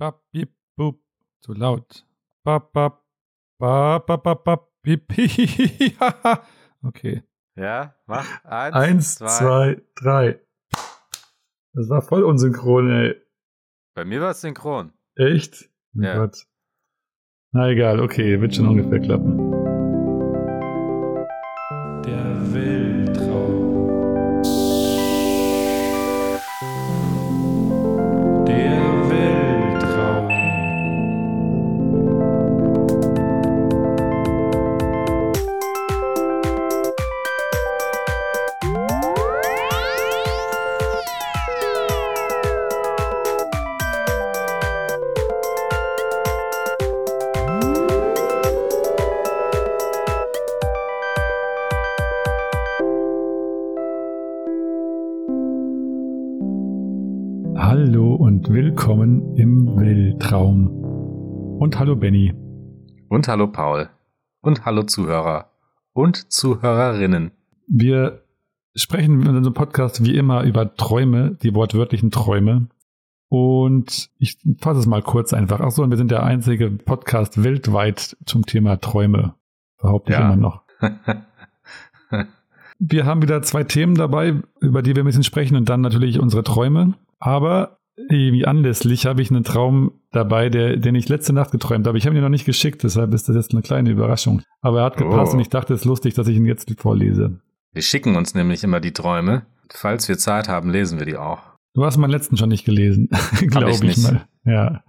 Bap, bip, bup. Zu laut. Bap, bap. Bap, bap, bap, bap, bip. Okay. Ja, mach. Eins, Eins, zwei. zwei, drei. Das war voll unsynchron, ey. Bei mir war es synchron. Echt? Oh Ja. Gott. Na egal, okay, wird schon ungefähr klappen. Hallo Benny. Und hallo Paul. Und hallo Zuhörer. Und Zuhörerinnen. Wir sprechen in unserem Podcast wie immer über Träume, die wortwörtlichen Träume. Und ich fasse es mal kurz einfach. Ach so, und wir sind der einzige Podcast weltweit zum Thema Träume. Behaupte ich Ja. immer noch. Wir haben wieder zwei Themen dabei, über die wir ein bisschen sprechen und dann natürlich unsere Träume. Aber irgendwie anlässlich habe ich einen Traum dabei, der, den ich letzte Nacht geträumt habe. Ich habe ihn noch nicht geschickt, deshalb ist das jetzt eine kleine Überraschung. Aber er hat gepasst Oh. und ich dachte, es ist lustig, dass ich ihn jetzt vorlese. Wir schicken uns nämlich immer die Träume. Falls wir Zeit haben, lesen wir die auch. Du hast meinen letzten schon nicht gelesen, glaube ich, ich mal. Ja.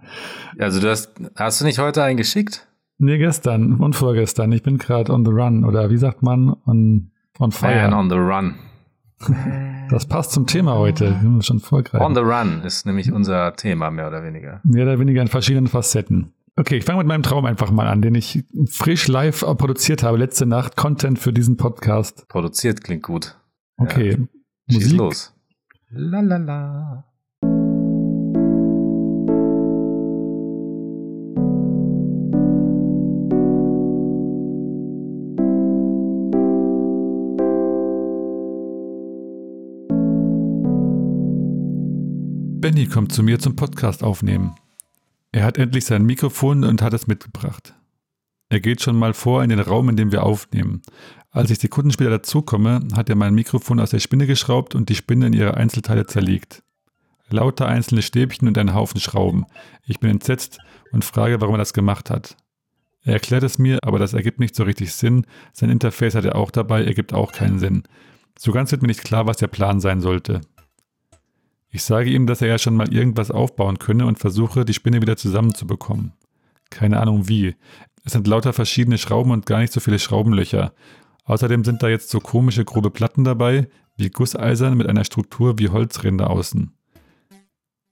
Also du hast, hast du nicht heute einen geschickt? Nee, gestern und vorgestern. Ich bin gerade on the run oder wie sagt man? On, on fire. Man on the run. Das passt zum Thema heute. Schon vorgreifen. On the run ist nämlich unser Thema, mehr oder weniger. Mehr oder weniger in verschiedenen Facetten. Okay, ich fange mit meinem Traum einfach mal an, den ich frisch live produziert habe, letzte Nacht. Content für diesen Podcast. Produziert klingt gut. Okay. Schieß Musik. los. La la la. Benny kommt zu mir zum Podcast aufnehmen. Er hat endlich sein Mikrofon und hat es mitgebracht. Er geht schon mal vor in den Raum, in dem wir aufnehmen. Als ich Sekunden später dazukomme, hat er mein Mikrofon aus der Spinne geschraubt und die Spinne in ihre Einzelteile zerlegt. Lauter einzelne Stäbchen und ein Haufen Schrauben. Ich bin entsetzt und frage, warum er das gemacht hat. Er erklärt es mir, aber das ergibt nicht so richtig Sinn. Sein Interface hat er auch dabei, ergibt auch keinen Sinn. So ganz wird mir nicht klar, was der Plan sein sollte. Ich sage ihm, dass er ja schon mal irgendwas aufbauen könne und versuche, die Spinne wieder zusammenzubekommen. Keine Ahnung wie. Es sind lauter verschiedene Schrauben und gar nicht so viele Schraubenlöcher. Außerdem sind da jetzt so komische grobe Platten dabei, wie Gusseisern mit einer Struktur wie Holzränder außen.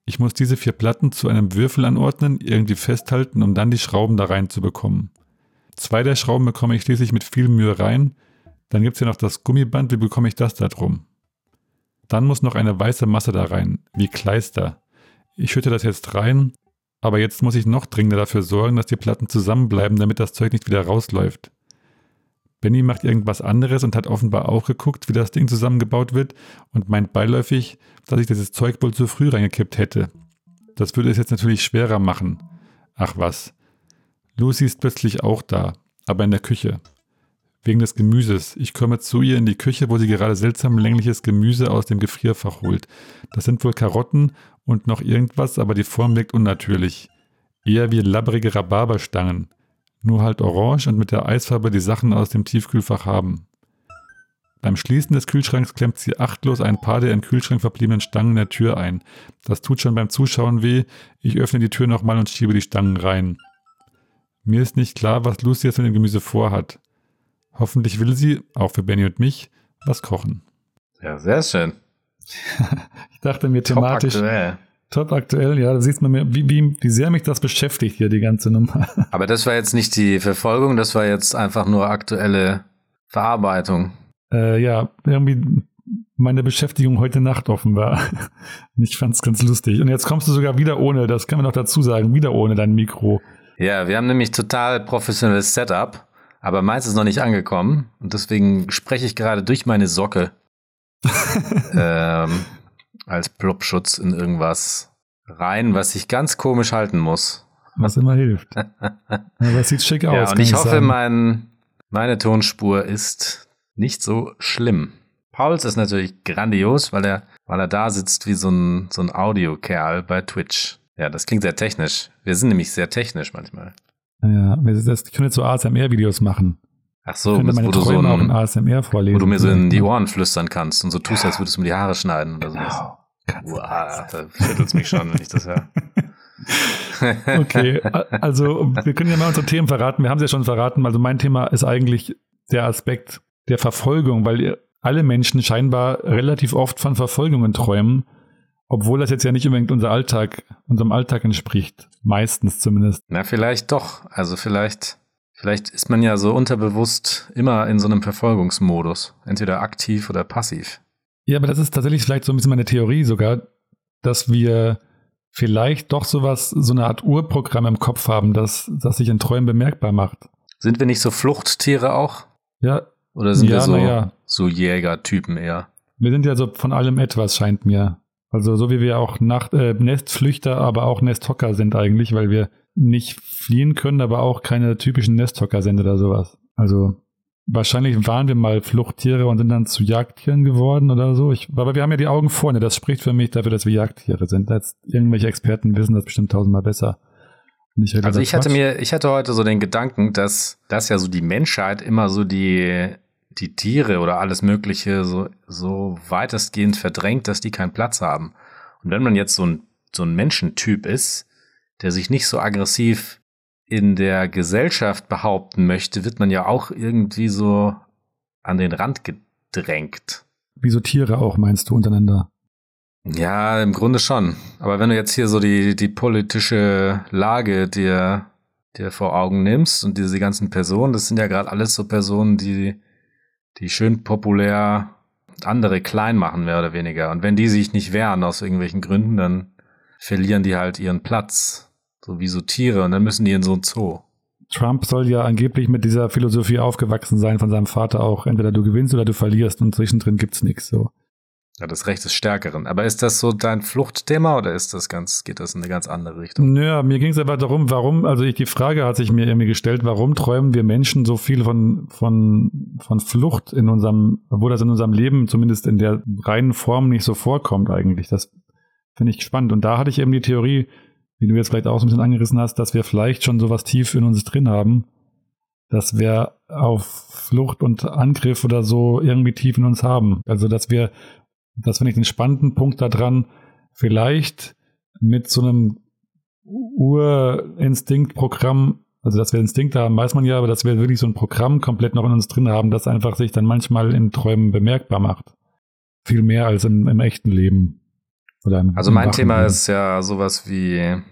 Ich muss diese vier Platten zu einem Würfel anordnen, irgendwie festhalten, um dann die Schrauben da reinzubekommen. Zwei der Schrauben bekomme ich schließlich mit viel Mühe rein. Dann gibt es ja noch das Gummiband, wie bekomme ich das da drum? Dann muss noch eine weiße Masse da rein, wie Kleister. Ich schütte das jetzt rein, aber jetzt muss ich noch dringender dafür sorgen, dass die Platten zusammenbleiben, damit das Zeug nicht wieder rausläuft. Benny macht irgendwas anderes und hat offenbar auch geguckt, wie das Ding zusammengebaut wird und meint beiläufig, dass ich dieses Zeug wohl zu früh reingekippt hätte. Das würde es jetzt natürlich schwerer machen. Ach was. Lucy ist plötzlich auch da, aber in der Küche. Wegen des Gemüses. Ich komme zu ihr in die Küche, wo sie gerade seltsam längliches Gemüse aus dem Gefrierfach holt. Das sind wohl Karotten und noch irgendwas, aber die Form wirkt unnatürlich. Eher wie labbrige Rhabarberstangen. Nur halt orange und mit der Eisfarbe die Sachen aus dem Tiefkühlfach haben. Beim Schließen des Kühlschranks klemmt sie achtlos ein paar der im Kühlschrank verbliebenen Stangen der Tür ein. Das tut schon beim Zuschauen weh. Ich öffne die Tür nochmal und schiebe die Stangen rein. Mir ist nicht klar, was Lucy jetzt mit dem Gemüse vorhat. Hoffentlich will sie, auch für Benny und mich, was kochen. Ja, sehr schön. Ich dachte mir Top thematisch aktuell. top aktuell, ja, da siehst man mir, wie, wie, wie sehr mich das beschäftigt hier, die ganze Nummer. Aber das war jetzt nicht die Verfolgung, das war jetzt einfach nur aktuelle Verarbeitung. äh, ja, irgendwie meine Beschäftigung heute Nacht offen war. Ich fand's ganz lustig. Und jetzt kommst du sogar wieder ohne, das kann man noch dazu sagen, wieder ohne dein Mikro. Ja, wir haben nämlich total professionelles Setup, aber meins ist noch nicht angekommen und deswegen spreche ich gerade durch meine Socke ähm, als Plopschutz in irgendwas rein, was ich ganz komisch halten muss. Was immer hilft. Aber es sieht schick aus. Ja, und ich hoffe, mein, meine Tonspur ist nicht so schlimm. Pauls ist natürlich grandios, weil er, weil er da sitzt wie so ein, so ein Audiokerl bei Twitch. Ja, das klingt sehr technisch. Wir sind nämlich sehr technisch manchmal. Ja, ich könnte so ASMR-Videos machen. Ach so, könnte meine wo du so Träume auch in ein, ASMR vorlesen. wo du mir so in die. Ohren flüstern kannst und so tust, als würdest du mir die Haare schneiden oder sowas. Genau. Du Uah, da schüttelt's mich schon, wenn ich das höre. Okay, also wir können ja mal unsere Themen verraten. Wir haben es ja schon verraten. Also mein Thema ist eigentlich der Aspekt der Verfolgung, weil alle Menschen scheinbar relativ oft von Verfolgungen träumen, obwohl das jetzt ja nicht unbedingt unser Alltag, unserem Alltag entspricht. Meistens zumindest. Na, vielleicht doch. Also vielleicht, vielleicht ist man ja so unterbewusst immer in so einem Verfolgungsmodus. Entweder aktiv oder passiv. Ja, aber das ist tatsächlich vielleicht so ein bisschen meine Theorie sogar, dass wir vielleicht doch sowas, so eine Art Urprogramm im Kopf haben, das, das sich in Träumen bemerkbar macht. Sind wir nicht so Fluchttiere auch? Ja, Oder sind Ja, wir so, ja. so Jägertypen eher? Wir sind ja so von allem etwas, scheint mir. Also so wie wir auch Nacht, äh, Nestflüchter, aber auch Nesthocker sind eigentlich, weil wir nicht fliehen können, aber auch keine typischen Nesthocker sind oder sowas. Also wahrscheinlich waren wir mal Fluchttiere und sind dann zu Jagdtieren geworden oder so. Ich, aber wir haben ja die Augen vorne. Das spricht für mich dafür, dass wir Jagdtiere sind. Jetzt irgendwelche Experten wissen das bestimmt tausendmal besser. Ich Also ich hatte Quatsch. mir, ich hatte heute so den Gedanken, dass, dass ja so die Menschheit immer so die, die Tiere oder alles Mögliche so, so weitestgehend verdrängt, dass die keinen Platz haben. Und wenn man jetzt so ein, so ein Menschentyp ist, der sich nicht so aggressiv in der Gesellschaft behaupten möchte, wird man ja auch irgendwie so an den Rand gedrängt. Wie so Tiere auch, meinst du, untereinander? Ja, im Grunde schon. Aber wenn du jetzt hier so die, die politische Lage dir, dir vor Augen nimmst und diese ganzen Personen, das sind ja gerade alles so Personen, die, die schön populär andere klein machen, mehr oder weniger. Und wenn die sich nicht wehren aus irgendwelchen Gründen, dann verlieren die halt ihren Platz. So wie so Tiere und dann müssen die in so ein Zoo. Trump soll ja angeblich mit dieser Philosophie aufgewachsen sein von seinem Vater auch. Entweder du gewinnst oder du verlierst und zwischendrin gibt's nichts so. Ja, das Recht des Stärkeren. Aber ist das so dein Fluchtthema oder ist das ganz, geht das in eine ganz andere Richtung? Naja, mir ging es aber darum, warum, also ich, die Frage hat sich mir irgendwie gestellt, warum träumen wir Menschen so viel von, von, von Flucht in unserem, obwohl das in unserem Leben zumindest in der reinen Form nicht so vorkommt eigentlich. Das finde ich spannend. Und da hatte ich eben die Theorie, wie du jetzt vielleicht auch so ein bisschen angerissen hast, dass wir vielleicht schon sowas tief in uns drin haben, dass wir auf Flucht und Angriff oder so irgendwie tief in uns haben. Also, dass wir, das finde ich den spannenden Punkt daran, vielleicht mit so einem Urinstinktprogramm, also dass wir Instinkte haben, weiß man ja, aber dass wir wirklich so ein Programm komplett noch in uns drin haben, das einfach sich dann manchmal in Träumen bemerkbar macht. Viel mehr als im, im echten Leben. Im, Also mein Thema Leben. ist ja sowas wie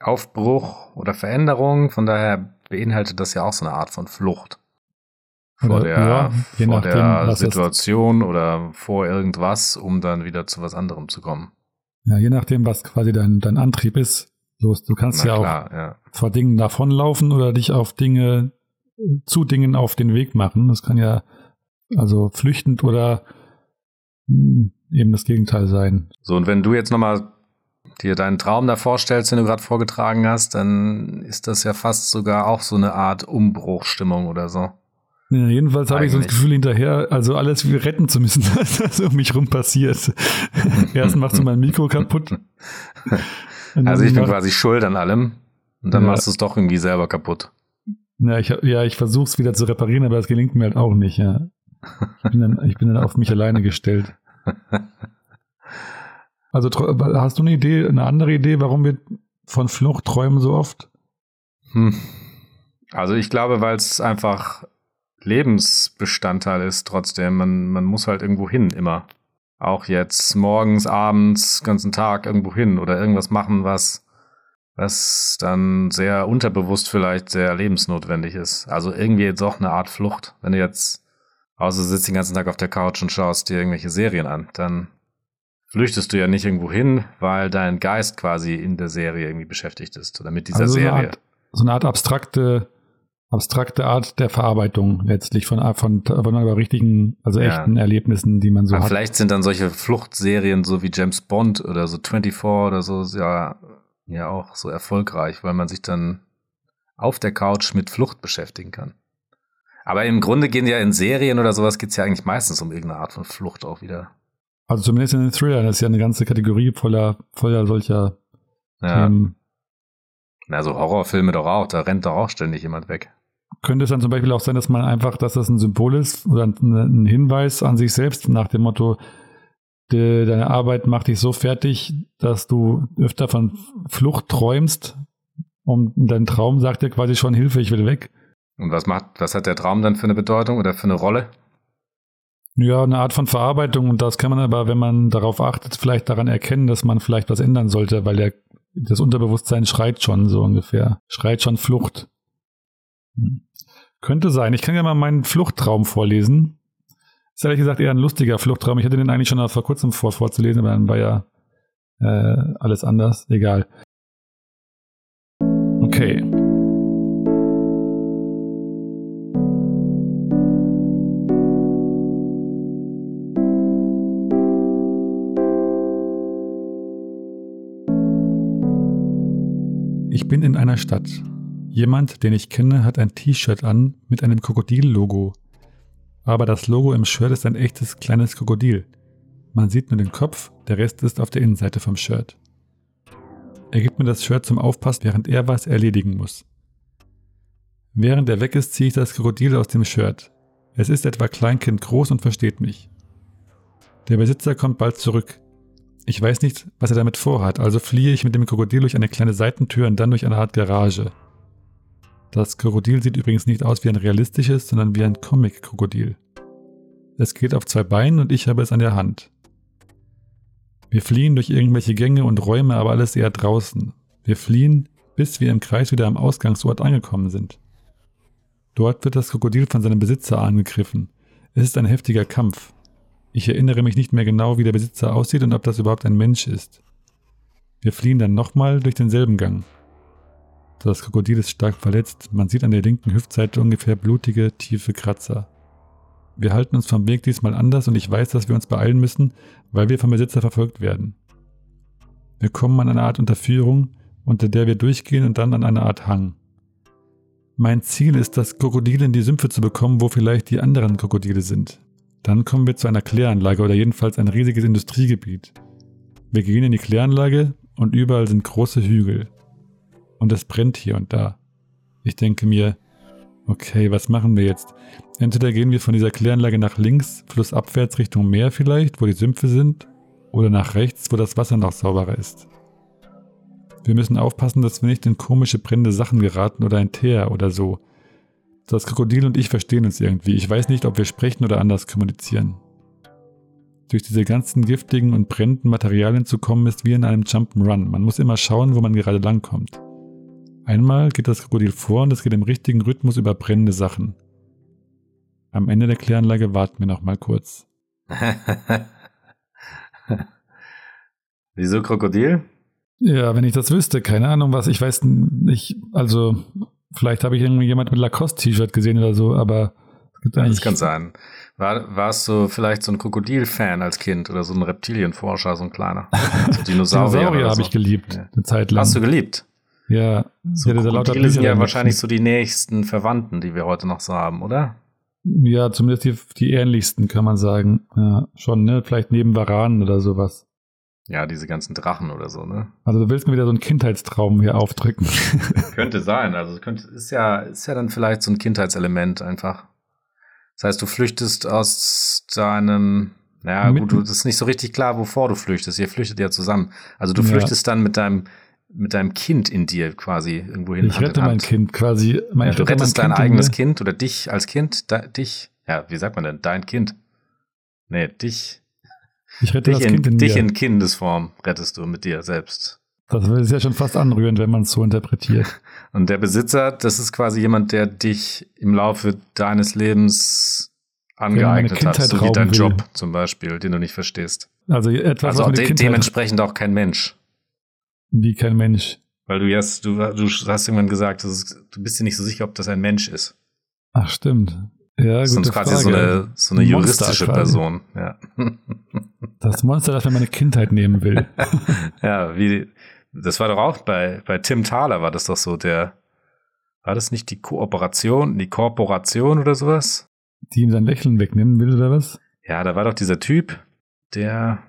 Aufbruch oder Veränderung. Von daher beinhaltet das ja auch so eine Art von Flucht. Vor der, ja, je vor der Situation oder vor irgendwas, um dann wieder zu was anderem zu kommen. Ja, je nachdem, was quasi dein, dein Antrieb ist. So, du kannst Na ja auch klar, ja. vor Dingen davonlaufen oder dich auf Dinge, zu Dingen auf den Weg machen. Das kann ja also flüchtend oder hm, eben das Gegenteil sein. So, und wenn du jetzt nochmal dir deinen Traum da vorstellst, den du gerade vorgetragen hast, dann ist das ja fast sogar auch so eine Art Umbruchstimmung oder so. Ja, jedenfalls habe ich so das. Gefühl hinterher, also alles wir retten zu müssen, was um mich rum passiert. Erst machst du mein Mikro kaputt. Also ich bin quasi schuld an allem und dann Ja. machst du es doch irgendwie selber kaputt. Ja, ich, ja, ich versuche es wieder zu reparieren, aber es gelingt mir halt auch nicht. Ja. Ich, bin dann, ich bin dann auf mich alleine gestellt. Also hast du eine Idee, eine andere Idee, warum wir von Flucht träumen so oft? Hm. Also ich glaube, weil es einfach Lebensbestandteil ist trotzdem. Man, man muss halt irgendwo hin immer. Auch jetzt morgens, abends, ganzen Tag irgendwo hin oder irgendwas machen, was, was dann sehr unterbewusst vielleicht sehr lebensnotwendig ist. Also irgendwie jetzt auch eine Art Flucht. Wenn du jetzt außer sitzt den ganzen Tag auf der Couch und schaust dir irgendwelche Serien an, dann flüchtest du ja nicht irgendwo hin, weil dein Geist quasi in der Serie irgendwie beschäftigt ist oder mit dieser also so Serie. eine, Art, so eine Art abstrakte abstrakte Art der Verarbeitung letztlich von, von, von aber richtigen, also Ja. echten Erlebnissen, die man so Aber hat. vielleicht sind dann solche Fluchtserien so wie James Bond oder so 24 oder so ja, ja auch so erfolgreich, weil man sich dann auf der Couch mit Flucht beschäftigen kann. Aber im Grunde gehen ja in Serien oder sowas geht's ja eigentlich meistens um irgendeine Art von Flucht auch wieder. Also zumindest in den Thrillern, das ist ja eine ganze Kategorie voller, voller solcher Ja. Themen. Na, so Horrorfilme doch auch, da rennt doch auch ständig jemand weg. Könnte es dann zum Beispiel auch sein, dass man einfach, dass das ein Symbol ist oder ein, Hinweis an sich selbst nach dem Motto, de, deine Arbeit macht dich so fertig, dass du öfter von Flucht träumst und dein Traum sagt dir quasi schon Hilfe, ich will weg. Und was macht, was hat der Traum dann für eine Bedeutung oder für eine Rolle? Ja, eine Art von Verarbeitung und das kann man aber, wenn man darauf achtet, vielleicht daran erkennen, dass man vielleicht was ändern sollte, weil der, das Unterbewusstsein schreit schon so ungefähr, schreit schon Flucht. Könnte sein. Ich kann ja mal meinen Fluchttraum vorlesen. Ist ehrlich gesagt eher ein lustiger Fluchttraum. Ich hatte den eigentlich schon vor kurzem vor vorzulesen, aber dann war ja äh, alles anders. Egal. Okay. Ich bin in einer Stadt. Jemand, den ich kenne, hat ein T-Shirt an mit einem Krokodil-Logo. Aber das Logo im Shirt ist ein echtes kleines Krokodil. Man sieht nur den Kopf, der Rest ist auf der Innenseite vom Shirt. Er gibt mir das Shirt zum Aufpassen, während er was erledigen muss. Während er weg ist, ziehe ich das Krokodil aus dem Shirt. Es ist etwa Kleinkind groß und versteht mich. Der Besitzer kommt bald zurück. Ich weiß nicht, was er damit vorhat, also fliehe ich mit dem Krokodil durch eine kleine Seitentür und dann durch eine Art Garage. Das Krokodil sieht übrigens nicht aus wie ein realistisches, sondern wie ein Comic-Krokodil. Es geht auf zwei Beinen und ich habe es an der Hand. Wir fliehen durch irgendwelche Gänge und Räume, aber alles eher draußen. Wir fliehen, bis wir im Kreis wieder am Ausgangsort angekommen sind. Dort wird das Krokodil von seinem Besitzer angegriffen. Es ist ein heftiger Kampf. Ich erinnere mich nicht mehr genau, wie der Besitzer aussieht und ob das überhaupt ein Mensch ist. Wir fliehen dann nochmal durch denselben Gang. Das Krokodil ist stark verletzt. Man sieht an der linken Hüftseite ungefähr blutige, tiefe Kratzer. Wir halten uns vom Weg diesmal anders und ich weiß, dass wir uns beeilen müssen, weil wir vom Besitzer verfolgt werden. Wir kommen an eine Art Unterführung, unter der wir durchgehen und dann an eine Art Hang. Mein Ziel ist, das Krokodil in die Sümpfe zu bekommen, wo vielleicht die anderen Krokodile sind. Dann kommen wir zu einer Kläranlage oder jedenfalls ein riesiges Industriegebiet. Wir gehen in die Kläranlage und überall sind große Hügel. Und es brennt hier und da. Ich denke mir, okay, was machen wir jetzt? Entweder gehen wir von dieser Kläranlage nach links, flussabwärts Richtung Meer vielleicht, wo die Sümpfe sind, oder nach rechts, wo das Wasser noch sauberer ist. Wir müssen aufpassen, dass wir nicht in komische brennende Sachen geraten oder ein Teer oder so. Das Krokodil und ich verstehen uns irgendwie. Ich weiß nicht, ob wir sprechen oder anders kommunizieren. Durch diese ganzen giftigen und brennenden Materialien zu kommen, ist wie in einem Jump'n'Run. Man muss immer schauen, wo man gerade langkommt. Einmal geht das Krokodil vor und es geht im richtigen Rhythmus über brennende Sachen. Am Ende der Kläranlage warten wir noch mal kurz. Wieso Krokodil? Ja, wenn ich das wüsste, keine Ahnung was. Ich weiß nicht, also vielleicht habe ich irgendwie jemand mit Lacoste-T-Shirt gesehen oder so, aber es gibt eigentlich. Das kann sein. War, warst du vielleicht so ein Krokodil-Fan als Kind oder so ein Reptilienforscher, so ein kleiner? So Dinosaurier, Dinosaurier oder habe so. ich geliebt, Ja. eine Zeit lang. Hast du geliebt? Ja, So da lauter Krokodile sind ja wahrscheinlich so die nächsten Verwandten, die wir heute noch so haben, oder? Ja, zumindest die, die ähnlichsten, kann man sagen. Ja, schon, ne? Vielleicht neben Varanen oder sowas. Ja, diese ganzen Drachen oder so, ne? Also du willst mir wieder so einen Kindheitstraum hier aufdrücken. Könnte sein. Also könnte, ist ja, ist ja dann vielleicht so ein Kindheitselement einfach. Das heißt, du flüchtest aus deinem, naja, Mit- gut, du, das ist nicht so richtig klar, wovor du flüchtest. Ihr flüchtet ja zusammen. Also du Ja. flüchtest dann mit deinem, mit deinem Kind in dir quasi irgendwo hin. ich rette in mein Hand. Kind quasi. Mein, Ja, du rettest dein Kind in eigenes. Kind oder dich als Kind, da, dich, ja, wie sagt man denn, dein Kind? Nee, dich, Ich rette dich, das in, Kind in dich mir. in Kindesform rettest du mit dir selbst. das ist ja schon fast anrührend, wenn man es so interpretiert. Und der Besitzer, das ist quasi jemand, der dich im Laufe deines Lebens angeeignet hat, so wie dein will. Job zum Beispiel, den du nicht verstehst. Also etwas, Also de dementsprechend auch kein Mensch. Wie kein Mensch. Weil du jetzt, du, du hast irgendwann gesagt, ist, du bist dir nicht so sicher, ob das ein Mensch ist. Ach, stimmt. Ja, das ist quasi so eine, so eine juristische Person. Ja. Das Monster, das mir meine Kindheit nehmen will. ja, wie, das war doch auch bei, bei Tim Thaler war das doch so, der, war das nicht die Kooperation, die Korporation oder sowas? Die ihm sein Lächeln wegnehmen will oder was? Ja, da war doch dieser Typ, der.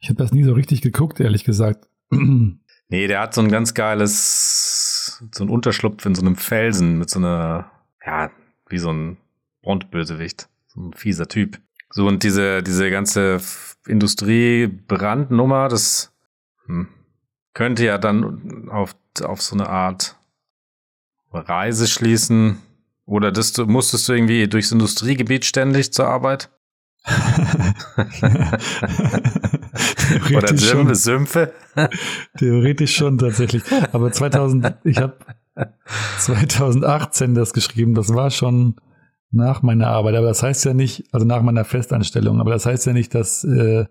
Ich habe das nie so richtig geguckt, ehrlich gesagt. nee, der hat so ein ganz geiles, so ein Unterschlupf in so einem Felsen mit so einer, ja, wie so ein Bond-Bösewicht. So ein fieser Typ. So, und diese, diese ganze Industriebrandnummer, das hm, könnte ja dann auf, auf so eine Art Reise schließen. Oder das, musstest du irgendwie durchs Industriegebiet ständig zur Arbeit? Oder Sümpfe, Sümpfe? Theoretisch schon tatsächlich. Aber 2000, ich habe 2018 das geschrieben. Das war schon nach meiner Arbeit. Aber das heißt ja nicht, also nach meiner Festanstellung. Aber das heißt ja nicht, dass äh,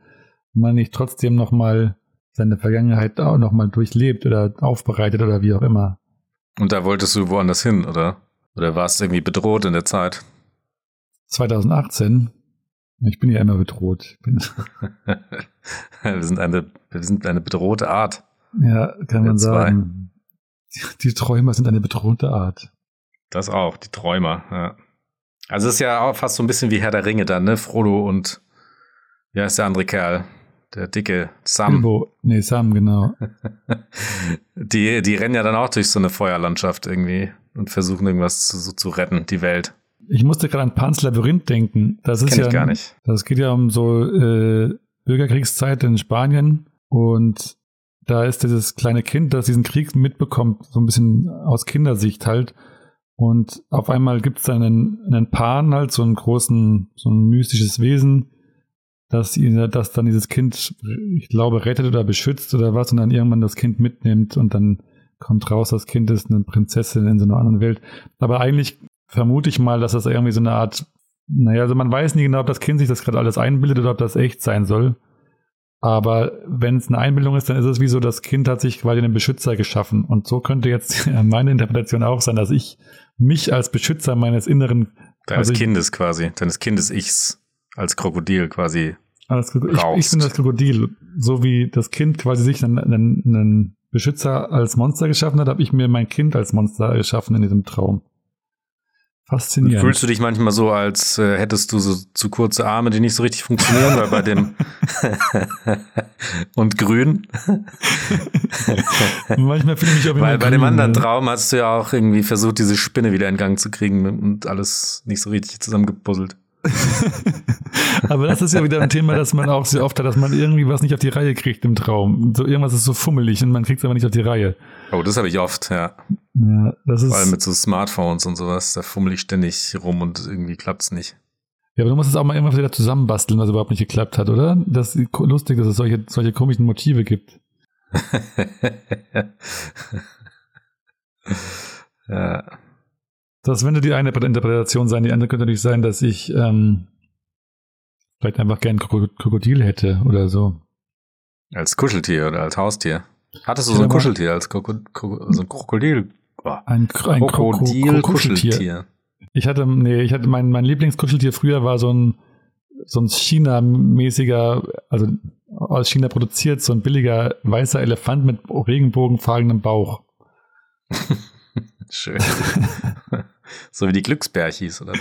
man nicht trotzdem noch mal seine Vergangenheit auch noch mal durchlebt oder aufbereitet oder wie auch immer. Und da wolltest du woanders hin, oder? Oder warst du irgendwie bedroht in der Zeit? 2018? Ich bin ja immer bedroht. wir, sind eine, wir sind eine bedrohte Art. Ja, kann man sagen. Die, die Träumer sind eine bedrohte Art. Das auch, die Träumer, ja. Also es ist ja auch fast so ein bisschen wie Herr der Ringe dann, ne? Frodo und wie heißt der andere Kerl? Der dicke Sam. Bilbo. Nee, Sam, genau. die, die rennen ja dann auch durch so eine Feuerlandschaft irgendwie und versuchen irgendwas zu, so zu retten, die Welt. Ich musste gerade an Pans Labyrinth denken. Das ist Kenn ja, ich gar nicht. Das geht ja um so äh, Bürgerkriegszeit in Spanien und da ist dieses kleine Kind, das diesen Krieg mitbekommt, so ein bisschen aus Kindersicht halt. Und auf einmal gibt es dann einen, einen Pan, halt so einen großen, so ein mystisches Wesen, dass, ihn, dass dann dieses Kind, ich glaube, rettet oder beschützt oder was und dann irgendwann das Kind mitnimmt und dann kommt raus, das Kind ist eine Prinzessin in so einer anderen Welt. Aber eigentlich vermute ich mal, dass das irgendwie so eine Art, naja, also man weiß nie genau, ob das Kind sich das gerade alles einbildet oder ob das echt sein soll. Aber wenn es eine Einbildung ist, dann ist es wie so, das Kind hat sich quasi einen Beschützer geschaffen. Und so könnte jetzt meine Interpretation auch sein, dass ich mich als Beschützer meines inneren Deines also Kindes quasi, deines Kindes-Ichs als Krokodil quasi. Als ich, ich, bin das Krokodil. So wie das Kind quasi sich einen, einen, einen Beschützer als Monster geschaffen hat, habe ich mir mein Kind als Monster geschaffen in diesem Traum. Faszinierend. Fühlst du dich manchmal so, als äh, hättest du so zu kurze Arme, die nicht so richtig funktionieren, weil bei dem und grün? manchmal fühle ich mich auch Weil bei grün, dem anderen ja. Traum hast du ja auch irgendwie versucht, diese Spinne wieder in Gang zu kriegen und alles nicht so richtig zusammengepuzzelt. Aber das ist ja wieder ein Thema, das man auch sehr oft hat, dass man irgendwie was nicht auf die Reihe kriegt im Traum. So irgendwas ist so fummelig und man kriegt es aber nicht auf die Reihe. Oh, das habe ich oft, ja. Ja, das ist. Vor allem mit so Smartphones und sowas, da fummel ich ständig rum und irgendwie klappt es nicht. Ja, aber du musst es auch mal irgendwas wieder zusammenbasteln, was überhaupt nicht geklappt hat, oder? Das ist lustig, dass es solche, solche komischen Motive gibt. ja. Das könnte die eine Interpretation sein. Die andere könnte natürlich sein, dass ich ähm, vielleicht einfach gern Krokodil hätte oder so. Als Kuscheltier oder als Haustier. Hattest du so ein Kuscheltier als Kroko so ein Krokodil? Oh. Ein, ein Krokodil-Kuscheltier. Ich hatte, nee, ich hatte mein, mein Lieblingskuscheltier früher war so ein, so ein China-mäßiger, also aus China produziert, so ein billiger weißer Elefant mit regenbogenfarbenem Bauch. Schön. so wie die Glücksbärchis oder was?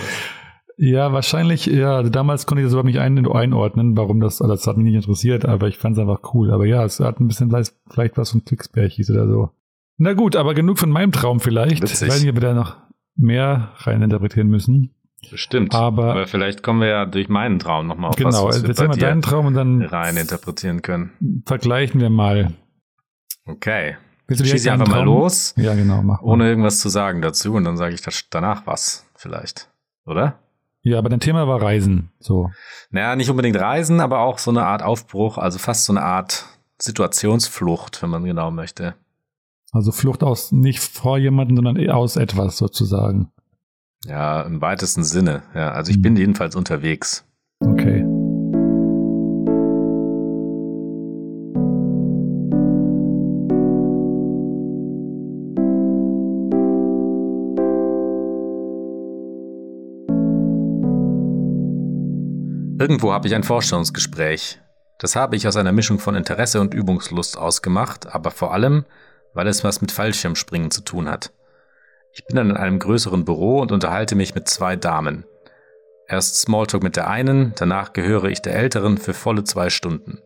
Ja, wahrscheinlich, ja, damals konnte ich das überhaupt nicht ein, einordnen, warum das, also das hat mich nicht interessiert, aber ich fand es einfach cool. Aber ja, es hat ein bisschen vielleicht was von Glücksbärchis oder so. Na gut, aber genug von meinem Traum vielleicht. Witzig. Ich weiß nicht, ob wir da noch mehr rein interpretieren müssen. Bestimmt. Aber, aber vielleicht kommen wir ja durch meinen Traum nochmal auf genau, was, was wir erzähl mal deinen Traum und dann rein interpretieren können. Vergleichen wir mal. Okay. Willst du Schieß einfach mal los. Ja, genau. Mach mal. Ohne irgendwas zu sagen dazu und dann sage ich danach was vielleicht. Oder? Ja, aber dein Thema war Reisen. So. Naja, nicht unbedingt Reisen, aber auch so eine Art Aufbruch, also fast so eine Art Situationsflucht, wenn man genau möchte. Also Flucht aus nicht vor jemandem, sondern aus etwas sozusagen. Ja, im weitesten Sinne. Ja, also ich hm. bin jedenfalls unterwegs. Okay. Irgendwo habe ich ein Vorstellungsgespräch. Das habe ich aus einer Mischung von Interesse und Übungslust ausgemacht, aber vor allem, weil es was mit Fallschirmspringen zu tun hat. Ich bin dann in einem größeren Büro und unterhalte mich mit zwei Damen. Erst Smalltalk mit der einen, danach gehöre ich der älteren für volle zwei Stunden.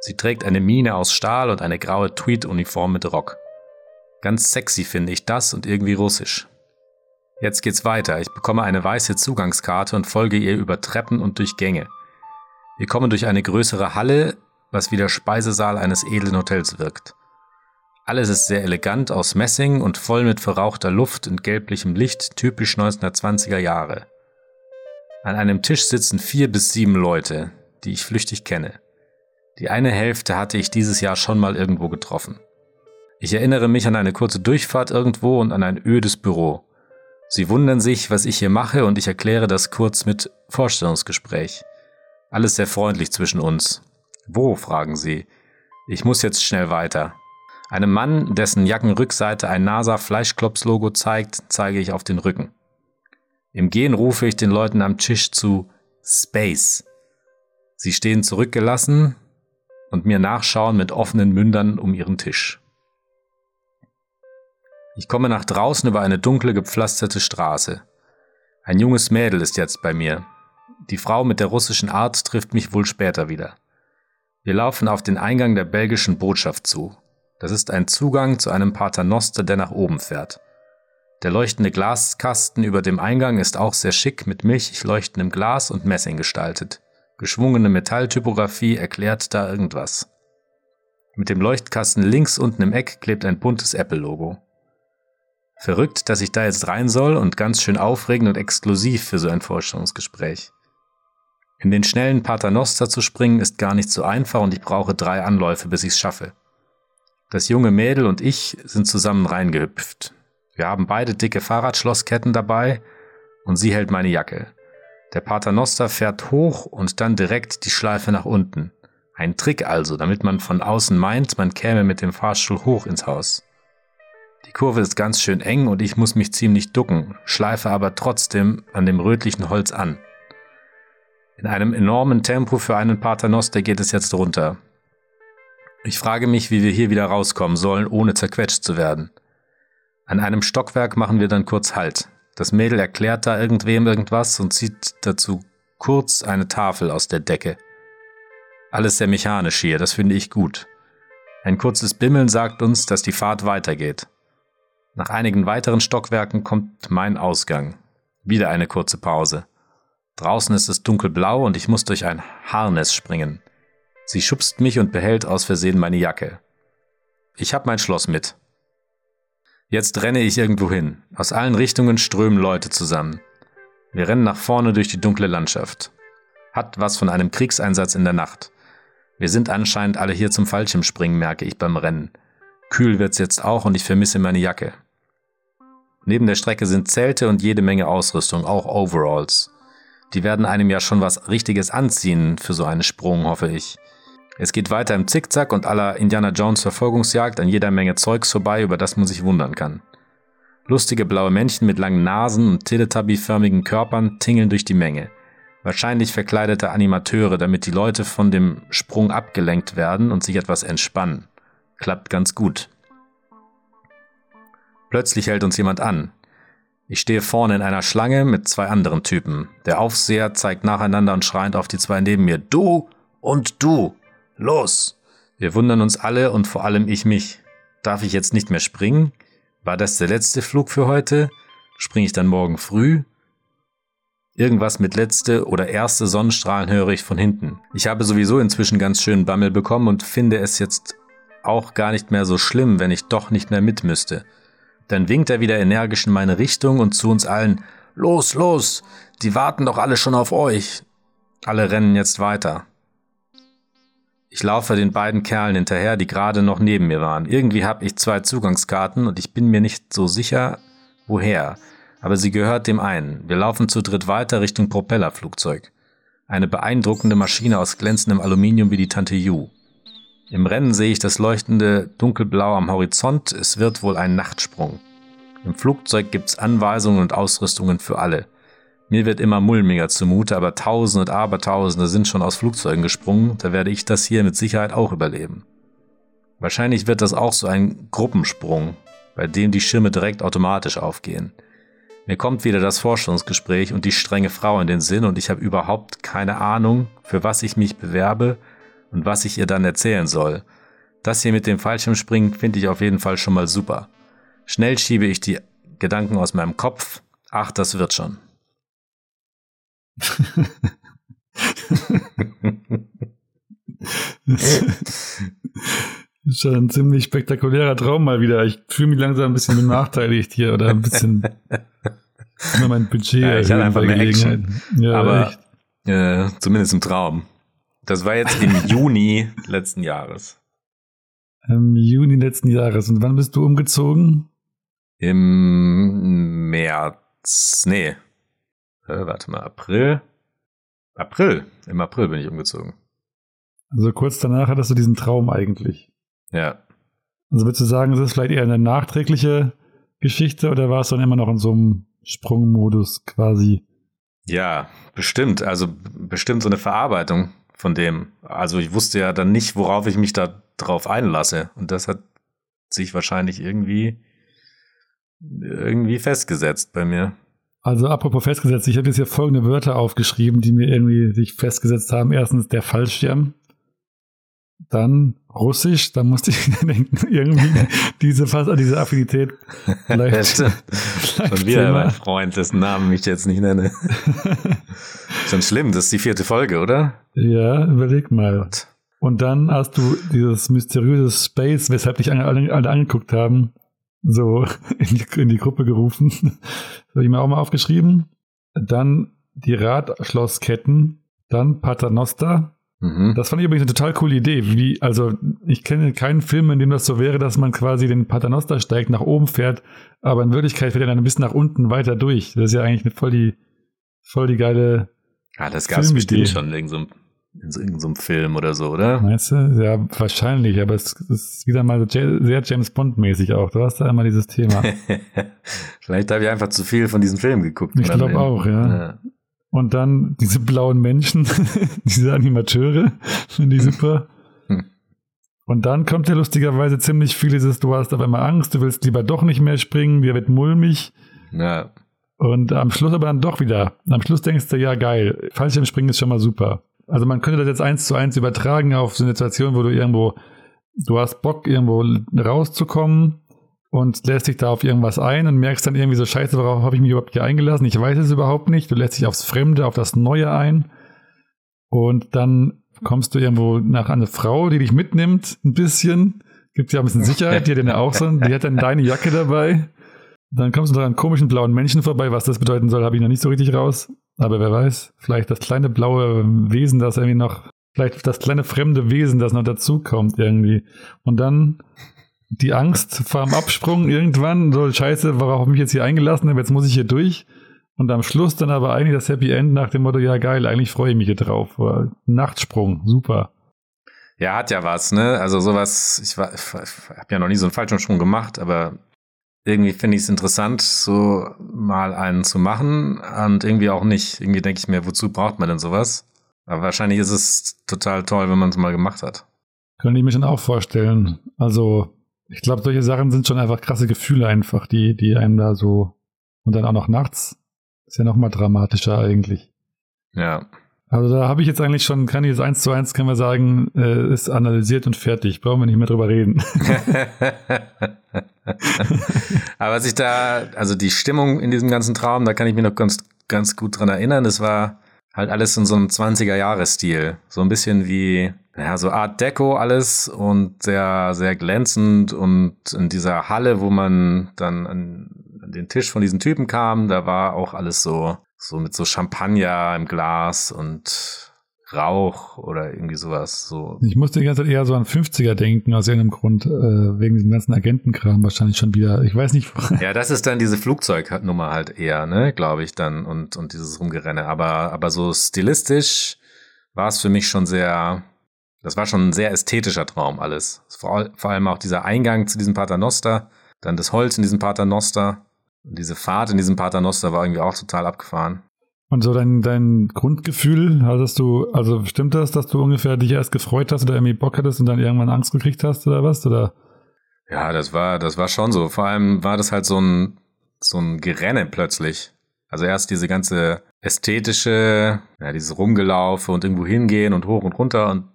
Sie trägt eine Mine aus Stahl und eine graue Tweed-Uniform mit Rock. Ganz sexy finde ich das und irgendwie russisch. Jetzt geht's weiter. Ich bekomme eine weiße Zugangskarte und folge ihr über Treppen und durch Gänge. Wir kommen durch eine größere Halle, was wie der Speisesaal eines edlen Hotels wirkt. Alles ist sehr elegant aus Messing und voll mit verrauchter Luft und gelblichem Licht, typisch 1920er Jahre. An einem Tisch sitzen vier bis sieben Leute, die ich flüchtig kenne. Die eine Hälfte hatte ich dieses Jahr schon mal irgendwo getroffen. Ich erinnere mich an eine kurze Durchfahrt irgendwo und an ein ödes Büro. Sie wundern sich, was ich hier mache, und ich erkläre das kurz mit Vorstellungsgespräch. Alles sehr freundlich zwischen uns. Wo? fragen sie. Ich muss jetzt schnell weiter. Einem Mann, dessen Jackenrückseite ein NASA-Fleischklops-Logo zeigt, zeige ich auf den Rücken. Im Gehen rufe ich den Leuten am Tisch zu Space. Sie stehen zurückgelassen und mir nachschauen mit offenen Mündern um ihren Tisch. Ich komme nach draußen über eine dunkle, gepflasterte Straße. Ein junges Mädel ist jetzt bei mir. Die Frau mit der russischen Art trifft mich wohl später wieder. Wir laufen auf den Eingang der belgischen Botschaft zu. Das ist ein Zugang zu einem Paternoster, der nach oben fährt. Der leuchtende Glaskasten über dem Eingang ist auch sehr schick mit milchig leuchtendem Glas und Messing gestaltet. Geschwungene Metalltypografie erklärt da irgendwas. Mit dem Leuchtkasten links unten im Eck klebt ein buntes Apple-Logo. Verrückt, dass ich da jetzt rein soll und ganz schön aufregend und exklusiv für so ein Vorstellungsgespräch. In den schnellen Paternoster zu springen ist gar nicht so einfach und ich brauche drei Anläufe, bis ich's schaffe. Das junge Mädel und ich sind zusammen reingehüpft. Wir haben beide dicke Fahrradschlossketten dabei und sie hält meine Jacke. Der Paternoster fährt hoch und dann direkt die Schleife nach unten. Ein Trick also, damit man von außen meint, man käme mit dem Fahrstuhl hoch ins Haus. Die Kurve ist ganz schön eng und ich muss mich ziemlich ducken, schleife aber trotzdem an dem rötlichen Holz an. In einem enormen Tempo für einen Paternoster geht es jetzt runter. Ich frage mich, wie wir hier wieder rauskommen sollen, ohne zerquetscht zu werden. An einem Stockwerk machen wir dann kurz Halt. Das Mädel erklärt da irgendwem irgendwas und zieht dazu kurz eine Tafel aus der Decke. Alles sehr mechanisch hier, das finde ich gut. Ein kurzes Bimmeln sagt uns, dass die Fahrt weitergeht. Nach einigen weiteren Stockwerken kommt mein Ausgang. Wieder eine kurze Pause. Draußen ist es dunkelblau und ich muss durch ein Harness springen. Sie schubst mich und behält aus Versehen meine Jacke. Ich hab mein Schloss mit. Jetzt renne ich irgendwo hin. Aus allen Richtungen strömen Leute zusammen. Wir rennen nach vorne durch die dunkle Landschaft. Hat was von einem Kriegseinsatz in der Nacht. Wir sind anscheinend alle hier zum Fallschirmspringen, merke ich beim Rennen. Kühl wird's jetzt auch und ich vermisse meine Jacke. Neben der Strecke sind Zelte und jede Menge Ausrüstung, auch Overalls. Die werden einem ja schon was Richtiges anziehen für so einen Sprung, hoffe ich. Es geht weiter im Zickzack und aller Indiana Jones Verfolgungsjagd an jeder Menge Zeugs vorbei, über das man sich wundern kann. Lustige blaue Männchen mit langen Nasen und Teletubby-förmigen Körpern tingeln durch die Menge. Wahrscheinlich verkleidete Animateure, damit die Leute von dem Sprung abgelenkt werden und sich etwas entspannen. Klappt ganz gut. Plötzlich hält uns jemand an. Ich stehe vorne in einer Schlange mit zwei anderen Typen. Der Aufseher zeigt nacheinander und schreiend auf die zwei neben mir. Du und du. Los! Wir wundern uns alle und vor allem ich mich. Darf ich jetzt nicht mehr springen? War das der letzte Flug für heute? Springe ich dann morgen früh? Irgendwas mit letzte oder erste Sonnenstrahlen höre ich von hinten. Ich habe sowieso inzwischen ganz schön Bammel bekommen und finde es jetzt auch gar nicht mehr so schlimm, wenn ich doch nicht mehr mit müsste. Dann winkt er wieder energisch in meine Richtung und zu uns allen, Los, los, die warten doch alle schon auf euch. Alle rennen jetzt weiter. Ich laufe den beiden Kerlen hinterher, die gerade noch neben mir waren. Irgendwie habe ich zwei Zugangskarten und ich bin mir nicht so sicher, woher. Aber sie gehört dem einen. Wir laufen zu dritt weiter Richtung Propellerflugzeug. Eine beeindruckende Maschine aus glänzendem Aluminium wie die Tante Yu. Im Rennen sehe ich das leuchtende Dunkelblau am Horizont. Es wird wohl ein Nachtsprung. Im Flugzeug gibt's Anweisungen und Ausrüstungen für alle. Mir wird immer mulmiger zumute, aber Tausende und Abertausende sind schon aus Flugzeugen gesprungen. Da werde ich das hier mit Sicherheit auch überleben. Wahrscheinlich wird das auch so ein Gruppensprung, bei dem die Schirme direkt automatisch aufgehen. Mir kommt wieder das Forschungsgespräch und die strenge Frau in den Sinn und ich habe überhaupt keine Ahnung, für was ich mich bewerbe und was ich ihr dann erzählen soll. Das hier mit dem Fallschirmspringen finde ich auf jeden Fall schon mal super. Schnell schiebe ich die Gedanken aus meinem Kopf. Ach, das wird schon. Schon ein ziemlich spektakulärer Traum mal wieder. Ich fühle mich langsam ein bisschen benachteiligt hier oder ein bisschen immer mein Budget. Ja, ich hatte einfach mehr Action. Ja, aber äh, zumindest im Traum. Das war jetzt im Juni letzten Jahres. Im Juni letzten Jahres. Und wann bist du umgezogen? Im März. Nee. Äh, warte mal, April. April. Im April bin ich umgezogen. Also kurz danach hattest du diesen Traum eigentlich. Ja. Also würdest du sagen, es ist vielleicht eher eine nachträgliche Geschichte oder war es dann immer noch in so einem Sprungmodus quasi? Ja, bestimmt. Also bestimmt so eine Verarbeitung von dem. Also ich wusste ja dann nicht, worauf ich mich da drauf einlasse. Und das hat sich wahrscheinlich irgendwie irgendwie festgesetzt bei mir. Also apropos festgesetzt, ich habe jetzt hier folgende Wörter aufgeschrieben, die mir irgendwie sich festgesetzt haben. Erstens der Fallschirm, dann Russisch, da musste ich denken, irgendwie diese fast diese Affinität vielleicht. Schon wieder Thema. mein Freund, dessen Namen ich jetzt nicht nenne. Schon schlimm, das ist die vierte Folge, oder? Ja, überleg mal. Und dann hast du dieses mysteriöse Space, weshalb dich alle, alle angeguckt haben, so in die, in die Gruppe gerufen. Das habe ich mir auch mal aufgeschrieben. Dann die Radschlossketten, dann Paternoster, Mhm. Das fand ich übrigens eine total coole Idee. Wie, also ich kenne keinen Film, in dem das so wäre, dass man quasi den Paternoster steigt, nach oben fährt, aber in Wirklichkeit fährt er dann bis nach unten weiter durch. Das ist ja eigentlich eine voll die, voll die geile. Ja, das gab es bestimmt schon in so, einem, in so einem Film oder so, oder? Meinst du? Ja, wahrscheinlich, aber es ist wieder mal sehr James Bond-mäßig auch. Du hast da immer dieses Thema. Vielleicht habe ich einfach zu viel von diesen Filmen geguckt. Ich glaube auch, ja. ja. Und dann diese blauen Menschen, diese Animateure, finde ich super. Hm. Und dann kommt ja lustigerweise ziemlich viel dieses, du hast auf einmal Angst, du willst lieber doch nicht mehr springen, dir wird mulmig. Ja. Und am Schluss aber dann doch wieder. Am Schluss denkst du, ja geil, Fallschirmspringen ist schon mal super. Also man könnte das jetzt eins zu eins übertragen auf so eine Situation, wo du irgendwo, du hast Bock, irgendwo rauszukommen und lässt dich da auf irgendwas ein und merkst dann irgendwie so, scheiße, worauf habe ich mich überhaupt hier eingelassen? Ich weiß es überhaupt nicht. Du lässt dich aufs Fremde, auf das Neue ein. Und dann kommst du irgendwo nach einer Frau, die dich mitnimmt, ein bisschen. Gibt ja ein bisschen Sicherheit, die hat ja auch so, die hat dann deine Jacke dabei. Dann kommst du noch an komischen blauen Menschen vorbei. Was das bedeuten soll, habe ich noch nicht so richtig raus. Aber wer weiß, vielleicht das kleine blaue Wesen, das irgendwie noch, vielleicht das kleine fremde Wesen, das noch dazukommt irgendwie. Und dann die Angst vor dem Absprung irgendwann, so scheiße, worauf habe ich mich jetzt hier eingelassen habe, jetzt muss ich hier durch. Und am Schluss dann aber eigentlich das Happy End nach dem Motto, ja geil, eigentlich freue ich mich hier drauf. Nachtsprung, super. Ja, hat ja was, ne? Also sowas, ich, war, ich habe ja noch nie so einen falschen Sprung gemacht, aber irgendwie finde ich es interessant, so mal einen zu machen und irgendwie auch nicht. Irgendwie denke ich mir, wozu braucht man denn sowas? Aber wahrscheinlich ist es total toll, wenn man es mal gemacht hat. Könnte ich mir schon auch vorstellen. Also ich glaube, solche Sachen sind schon einfach krasse Gefühle einfach, die, die einem da so. Und dann auch noch nachts. Ist ja noch mal dramatischer eigentlich. Ja. Also da habe ich jetzt eigentlich schon, kann ich jetzt eins zu eins, können wir sagen, äh, ist analysiert und fertig. Brauchen wir nicht mehr drüber reden. Aber was ich da, also die Stimmung in diesem ganzen Traum, da kann ich mich noch ganz, ganz gut dran erinnern. Das war halt alles in so einem 20er-Jahres-Stil. So ein bisschen wie ja, so Art Deco alles und sehr, sehr glänzend und in dieser Halle, wo man dann an, an den Tisch von diesen Typen kam, da war auch alles so, so mit so Champagner im Glas und Rauch oder irgendwie sowas. So. Ich musste die ganze Zeit eher so an 50er denken, aus irgendeinem Grund, äh, wegen diesem ganzen Agentenkram wahrscheinlich schon wieder. Ich weiß nicht. ja, das ist dann diese Flugzeugnummer halt eher, ne, glaube ich dann, und, und dieses Rumgerenne. Aber, aber so stilistisch war es für mich schon sehr, das war schon ein sehr ästhetischer Traum alles. Vor, vor allem auch dieser Eingang zu diesem Paternoster, dann das Holz in diesem Paternoster. Und diese Fahrt in diesem Paternoster war irgendwie auch total abgefahren. Und so dein, dein Grundgefühl, hattest du, also stimmt das, dass du ungefähr dich erst gefreut hast oder irgendwie Bock hattest und dann irgendwann Angst gekriegt hast oder was? Oder? Ja, das war, das war schon so. Vor allem war das halt so ein, so ein Gerenne plötzlich. Also erst diese ganze ästhetische, ja, dieses Rumgelaufe und irgendwo hingehen und hoch und runter und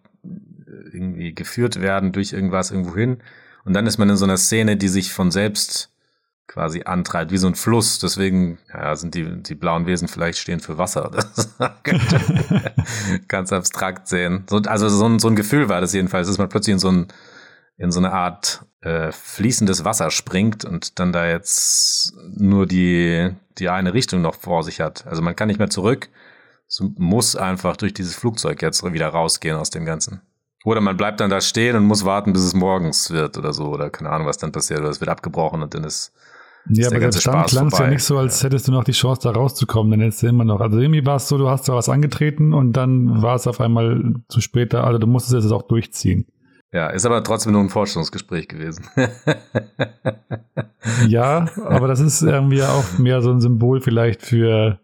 irgendwie geführt werden durch irgendwas irgendwo hin. Und dann ist man in so einer Szene, die sich von selbst quasi antreibt, wie so ein Fluss. Deswegen ja, sind die, die blauen Wesen vielleicht stehen für Wasser. Ganz abstrakt sehen. So, also so ein, so ein Gefühl war das jedenfalls, dass man plötzlich in so, ein, in so eine Art äh, fließendes Wasser springt und dann da jetzt nur die, die eine Richtung noch vor sich hat. Also man kann nicht mehr zurück. Muss einfach durch dieses Flugzeug jetzt wieder rausgehen aus dem Ganzen. Oder man bleibt dann da stehen und muss warten, bis es morgens wird oder so. Oder keine Ahnung, was dann passiert. Oder es wird abgebrochen und dann ist ja, aber selbst dann klang es ja nicht so, als hättest du noch die Chance, da rauszukommen. Dann hättest du immer noch. Also irgendwie war es so, du hast da was angetreten und dann war es auf einmal zu spät da. Also du musstest es auch durchziehen. Ja, ist aber trotzdem nur ein Forschungsgespräch gewesen. ja, aber das ist irgendwie auch mehr so ein Symbol vielleicht für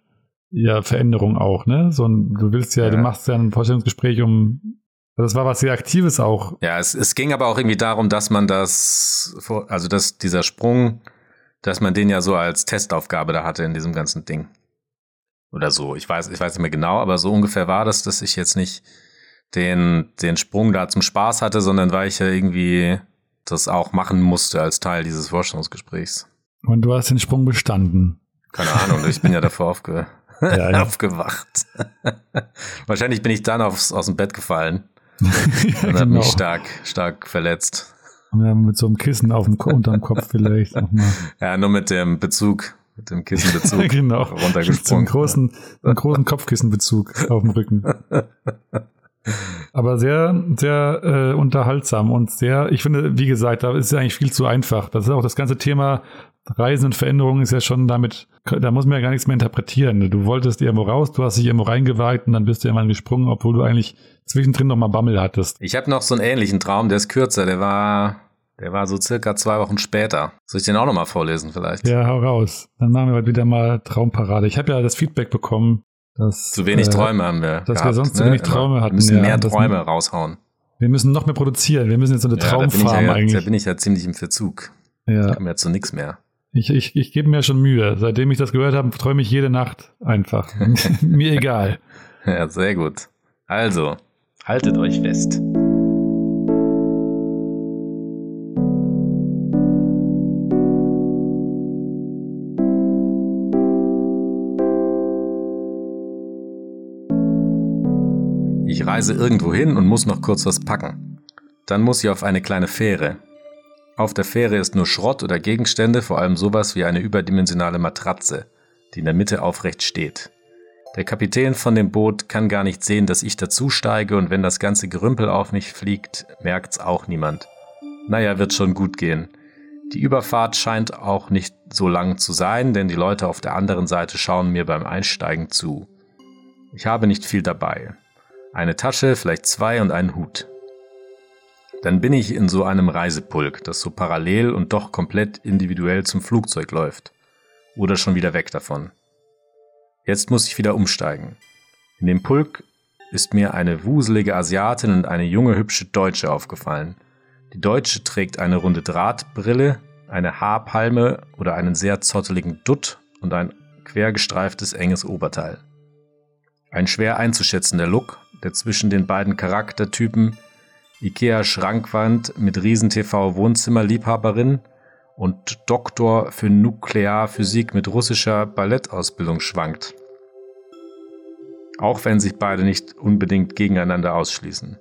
ja, Veränderung auch, ne? So ein, du willst ja, ja, du machst ja ein Vorstellungsgespräch um das war was sehr Aktives auch. Ja, es, es ging aber auch irgendwie darum, dass man das, also dass dieser Sprung dass man den ja so als Testaufgabe da hatte in diesem ganzen Ding. Oder so. Ich weiß, ich weiß nicht mehr genau, aber so ungefähr war das, dass ich jetzt nicht den, den Sprung da zum Spaß hatte, sondern weil ich ja irgendwie das auch machen musste als Teil dieses Forschungsgesprächs. Und du hast den Sprung bestanden. Keine Ahnung, ich bin ja davor aufge ja, ja. aufgewacht. Wahrscheinlich bin ich dann aufs, aus dem Bett gefallen ja, und genau. habe mich stark, stark verletzt. Ja, mit so einem Kissen auf dem unterm Kopf vielleicht nochmal. Ja, nur mit dem Bezug, mit dem Kissenbezug genau. runtergesprungen. So einen großen, einen großen Kopfkissenbezug auf dem Rücken. Aber sehr, sehr äh, unterhaltsam und sehr, ich finde, wie gesagt, da ist es eigentlich viel zu einfach. Das ist auch das ganze Thema Reisen und Veränderungen ist ja schon damit, da muss man ja gar nichts mehr interpretieren. Du wolltest irgendwo raus, du hast dich irgendwo reingewagt und dann bist du irgendwann gesprungen, obwohl du eigentlich zwischendrin noch mal Bammel hattest. Ich habe noch so einen ähnlichen Traum, der ist kürzer, der war, der war so circa zwei Wochen später. Soll ich den auch noch mal vorlesen vielleicht? Ja, hau raus. Dann machen wir heute wieder mal Traumparade. Ich habe ja das Feedback bekommen, dass... Zu wenig äh, Träume haben wir Dass gehabt, wir sonst ne? zu wenig Träume hatten. Wir müssen ja, mehr Träume raushauen. Wir müssen noch mehr produzieren. Wir müssen jetzt so eine ja, Traumfarm ja, eigentlich. Da bin ich ja ziemlich im Verzug. Ja. Da kommen ja zu nichts mehr. Ich, ich, ich gebe mir schon Mühe. Seitdem ich das gehört habe, träume ich jede Nacht einfach. mir egal. Ja, sehr gut. Also, haltet euch fest. Ich reise irgendwo hin und muss noch kurz was packen. Dann muss ich auf eine kleine Fähre. Auf der Fähre ist nur Schrott oder Gegenstände, vor allem sowas wie eine überdimensionale Matratze, die in der Mitte aufrecht steht. Der Kapitän von dem Boot kann gar nicht sehen, dass ich dazusteige und wenn das ganze Gerümpel auf mich fliegt, merkt's auch niemand. Naja, wird schon gut gehen. Die Überfahrt scheint auch nicht so lang zu sein, denn die Leute auf der anderen Seite schauen mir beim Einsteigen zu. Ich habe nicht viel dabei. Eine Tasche, vielleicht zwei und einen Hut. Dann bin ich in so einem Reisepulk, das so parallel und doch komplett individuell zum Flugzeug läuft. Oder schon wieder weg davon. Jetzt muss ich wieder umsteigen. In dem Pulk ist mir eine wuselige Asiatin und eine junge hübsche Deutsche aufgefallen. Die Deutsche trägt eine runde Drahtbrille, eine Haarpalme oder einen sehr zotteligen Dutt und ein quergestreiftes enges Oberteil. Ein schwer einzuschätzender Look, der zwischen den beiden Charaktertypen IKEA-Schrankwand mit Riesen-TV-Wohnzimmerliebhaberin und Doktor für Nuklearphysik mit russischer Ballettausbildung schwankt. Auch wenn sich beide nicht unbedingt gegeneinander ausschließen.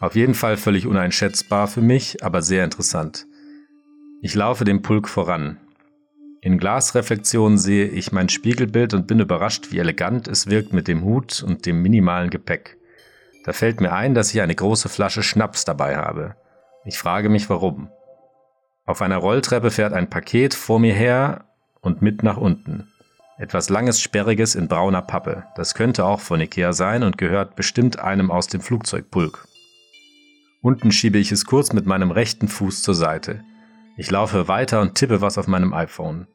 Auf jeden Fall völlig uneinschätzbar für mich, aber sehr interessant. Ich laufe dem Pulk voran. In Glasreflexion sehe ich mein Spiegelbild und bin überrascht, wie elegant es wirkt mit dem Hut und dem minimalen Gepäck. Da fällt mir ein, dass ich eine große Flasche Schnaps dabei habe. Ich frage mich warum. Auf einer Rolltreppe fährt ein Paket vor mir her und mit nach unten. Etwas langes, sperriges in brauner Pappe. Das könnte auch von Ikea sein und gehört bestimmt einem aus dem Flugzeugpulk. Unten schiebe ich es kurz mit meinem rechten Fuß zur Seite. Ich laufe weiter und tippe was auf meinem iPhone.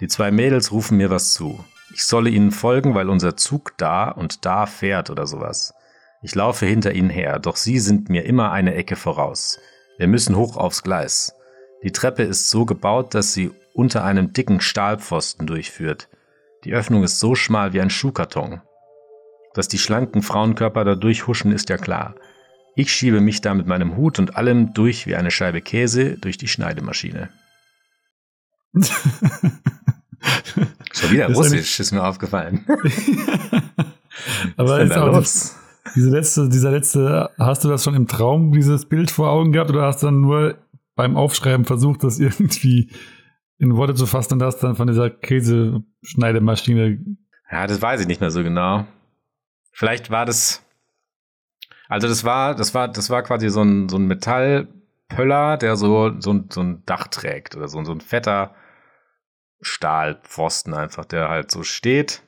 Die zwei Mädels rufen mir was zu. Ich solle ihnen folgen, weil unser Zug da und da fährt oder sowas. Ich laufe hinter ihnen her, doch sie sind mir immer eine Ecke voraus. Wir müssen hoch aufs Gleis. Die Treppe ist so gebaut, dass sie unter einem dicken Stahlpfosten durchführt. Die Öffnung ist so schmal wie ein Schuhkarton. Dass die schlanken Frauenkörper da durchhuschen, ist ja klar. Ich schiebe mich da mit meinem Hut und allem durch wie eine Scheibe Käse durch die Schneidemaschine. Schon wieder Russisch, ist mir aufgefallen. Aber ist, ist auch das, diese letzte, dieser letzte, hast du das schon im Traum, dieses Bild vor Augen gehabt, oder hast du dann nur beim Aufschreiben versucht, das irgendwie in Worte zu fassen und hast dann von dieser Käseschneidemaschine. Ja, das weiß ich nicht mehr so genau. Vielleicht war das. Also das war, das war, das war quasi so ein, so ein Metallpöller, der so, so, ein, so ein Dach trägt oder so, so ein fetter Stahlpfosten einfach, der halt so steht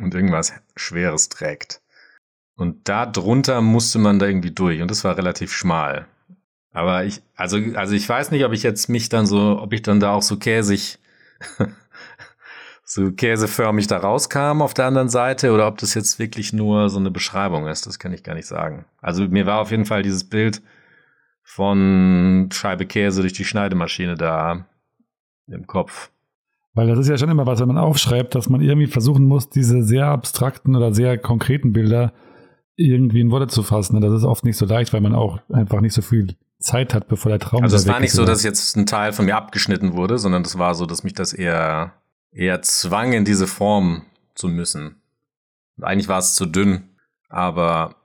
und irgendwas Schweres trägt. Und da drunter musste man da irgendwie durch und das war relativ schmal. Aber ich, also, also ich weiß nicht, ob ich jetzt mich dann so, ob ich dann da auch so käsig, so käseförmig da rauskam auf der anderen Seite oder ob das jetzt wirklich nur so eine Beschreibung ist. Das kann ich gar nicht sagen. Also mir war auf jeden Fall dieses Bild von Scheibe Käse durch die Schneidemaschine da im Kopf. Weil das ist ja schon immer was, wenn man aufschreibt, dass man irgendwie versuchen muss, diese sehr abstrakten oder sehr konkreten Bilder irgendwie in Worte zu fassen. Und das ist oft nicht so leicht, weil man auch einfach nicht so viel Zeit hat, bevor der Traum. Also es war nicht so, dass jetzt ein Teil von mir abgeschnitten wurde, sondern es war so, dass mich das eher eher zwang, in diese Form zu müssen. Und eigentlich war es zu dünn, aber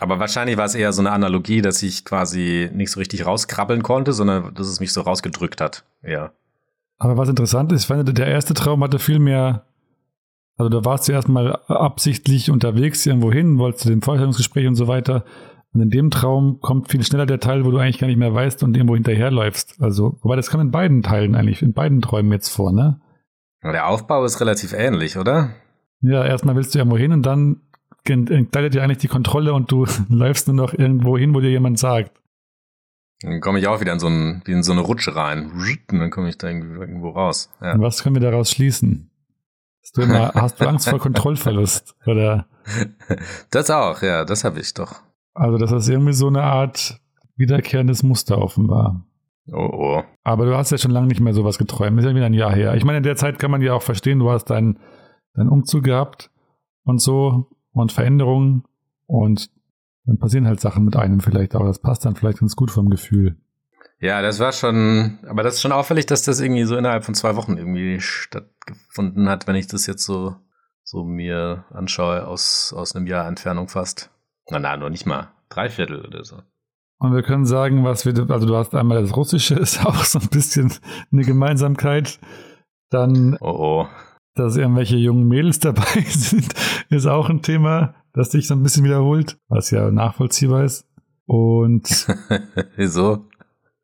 aber wahrscheinlich war es eher so eine Analogie, dass ich quasi nicht so richtig rauskrabbeln konnte, sondern dass es mich so rausgedrückt hat. Ja. Aber was interessant ist, ich fand, der erste Traum hatte viel mehr also da warst du erstmal absichtlich unterwegs irgendwo hin, wolltest du dem Vorstellungsgespräch und so weiter. Und in dem Traum kommt viel schneller der Teil, wo du eigentlich gar nicht mehr weißt und irgendwo hinterherläufst. Also, wobei das kam in beiden Teilen eigentlich, in beiden Träumen jetzt vor, ne? Der Aufbau ist relativ ähnlich, oder? Ja, erstmal willst du irgendwo hin und dann entgleitet dir eigentlich die Kontrolle und du läufst nur noch irgendwo hin, wo dir jemand sagt. Dann komme ich auch wieder in so, ein, wie in so eine Rutsche rein. Und dann komme ich da irgendwo raus. Ja. Und was können wir daraus schließen? Hast du, immer, hast du Angst vor Kontrollverlust? Oder? Das auch, ja, das habe ich doch. Also, das ist irgendwie so eine Art wiederkehrendes Muster offenbar. Oh, oh. Aber du hast ja schon lange nicht mehr sowas geträumt. Ist ja wieder ein Jahr her. Ich meine, in der Zeit kann man ja auch verstehen, du hast deinen, deinen Umzug gehabt und so und Veränderungen und dann passieren halt Sachen mit einem vielleicht auch. Das passt dann vielleicht ganz gut vom Gefühl. Ja, das war schon, aber das ist schon auffällig, dass das irgendwie so innerhalb von zwei Wochen irgendwie stattgefunden hat, wenn ich das jetzt so, so mir anschaue aus, aus einem Jahr Entfernung fast. Na, na, noch nicht mal. Dreiviertel oder so. Und wir können sagen, was wir, also du hast einmal das Russische, ist auch so ein bisschen eine Gemeinsamkeit. Dann, oh, oh. dass irgendwelche jungen Mädels dabei sind, ist auch ein Thema, das sich so ein bisschen wiederholt, was ja nachvollziehbar ist. Und. Wieso?